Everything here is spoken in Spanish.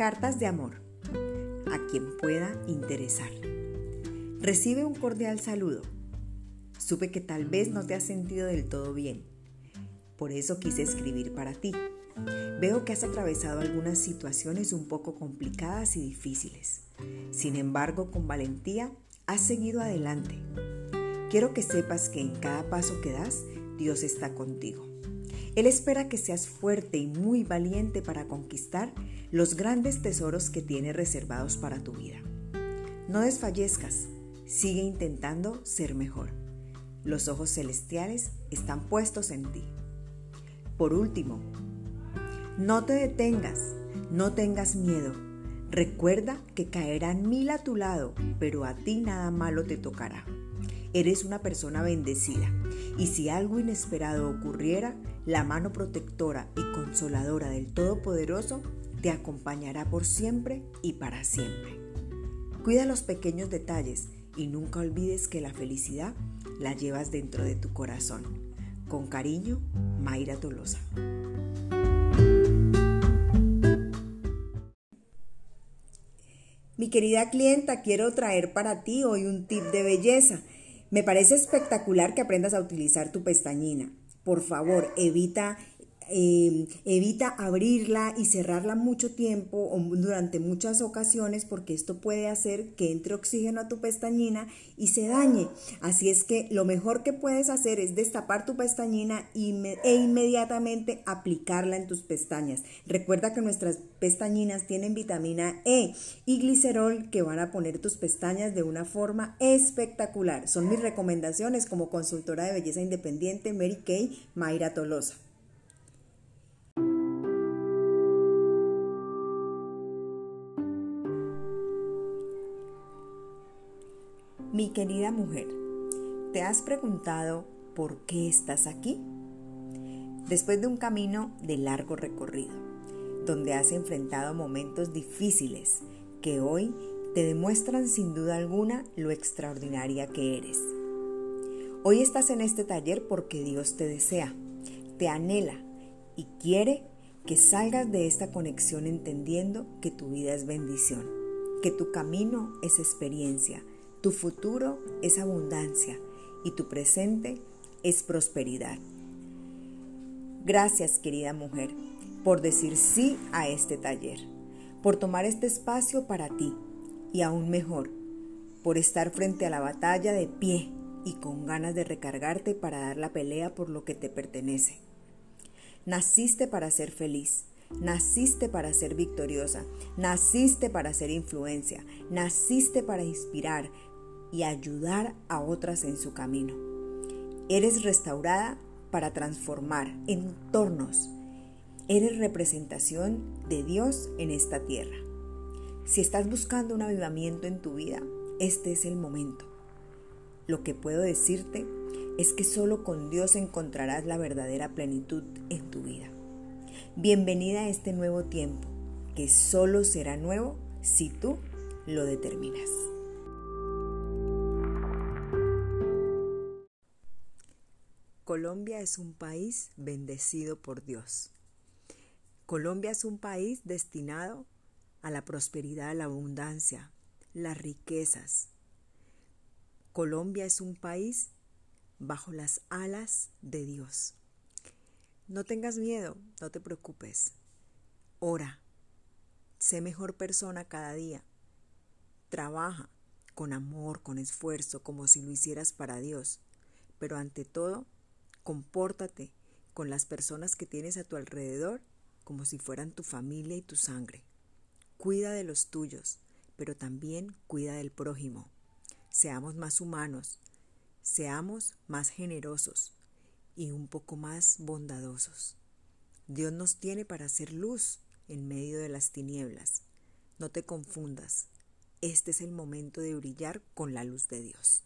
Cartas de amor. A quien pueda interesar. Recibe un cordial saludo. Supe que tal vez no te has sentido del todo bien. Por eso quise escribir para ti. Veo que has atravesado algunas situaciones un poco complicadas y difíciles. Sin embargo, con valentía has seguido adelante. Quiero que sepas que en cada paso que das, Dios está contigo. Él espera que seas fuerte y muy valiente para conquistar los grandes tesoros que tiene reservados para tu vida. No desfallezcas, sigue intentando ser mejor. Los ojos celestiales están puestos en ti. Por último, no te detengas, no tengas miedo. Recuerda que caerán mil a tu lado, pero a ti nada malo te tocará. Eres una persona bendecida y si algo inesperado ocurriera, la mano protectora y consoladora del Todopoderoso te acompañará por siempre y para siempre. Cuida los pequeños detalles y nunca olvides que la felicidad la llevas dentro de tu corazón. Con cariño, Mayra Tolosa. Mi querida clienta, quiero traer para ti hoy un tip de belleza. Me parece espectacular que aprendas a utilizar tu pestañina. Por favor, evita Em, evita abrirla y cerrarla mucho tiempo o durante muchas ocasiones porque esto puede hacer que entre oxígeno a tu pestañina y se dañe. Así es que lo mejor que puedes hacer es destapar tu pestañina e inmediatamente aplicarla en tus pestañas. Recuerda que nuestras pestañinas tienen vitamina E y glicerol que van a poner tus pestañas de una forma espectacular. Son mis recomendaciones como consultora de belleza independiente Mary Kay Mayra Tolosa. Mi querida mujer, ¿te has preguntado por qué estás aquí? Después de un camino de largo recorrido, donde has enfrentado momentos difíciles que hoy te demuestran sin duda alguna lo extraordinaria que eres. Hoy estás en este taller porque Dios te desea, te anhela y quiere que salgas de esta conexión entendiendo que tu vida es bendición, que tu camino es experiencia, tu futuro es abundancia y tu presente es prosperidad. Gracias, querida mujer, por decir sí a este taller, por tomar este espacio para ti y aún mejor, por estar frente a la batalla de pie y con ganas de recargarte para dar la pelea por lo que te pertenece. Naciste para ser feliz Naciste para ser victoriosa, naciste para ser influencia, naciste para inspirar y ayudar a otras en su camino. Eres restaurada para transformar entornos. Eres representación de Dios en esta tierra. Si estás buscando un avivamiento en tu vida, este es el momento. Lo que puedo decirte es que solo con Dios encontrarás la verdadera plenitud en tu vida. Bienvenida a este nuevo tiempo, que solo será nuevo si tú lo determinas. Colombia es un país bendecido por Dios. Colombia es un país destinado a la prosperidad, la abundancia, las riquezas. Colombia es un país bajo las alas de Dios. No tengas miedo, no te preocupes. Ora. Sé mejor persona cada día. Trabaja con amor, con esfuerzo, como si lo hicieras para Dios. Pero ante todo, compórtate con las personas que tienes a tu alrededor como si fueran tu familia y tu sangre. Cuida de los tuyos, pero también cuida del prójimo. Seamos más humanos, seamos más generosos, y un poco más bondadosos. Dios nos tiene para hacer luz en medio de las tinieblas. No te confundas, este es el momento de brillar con la luz de Dios.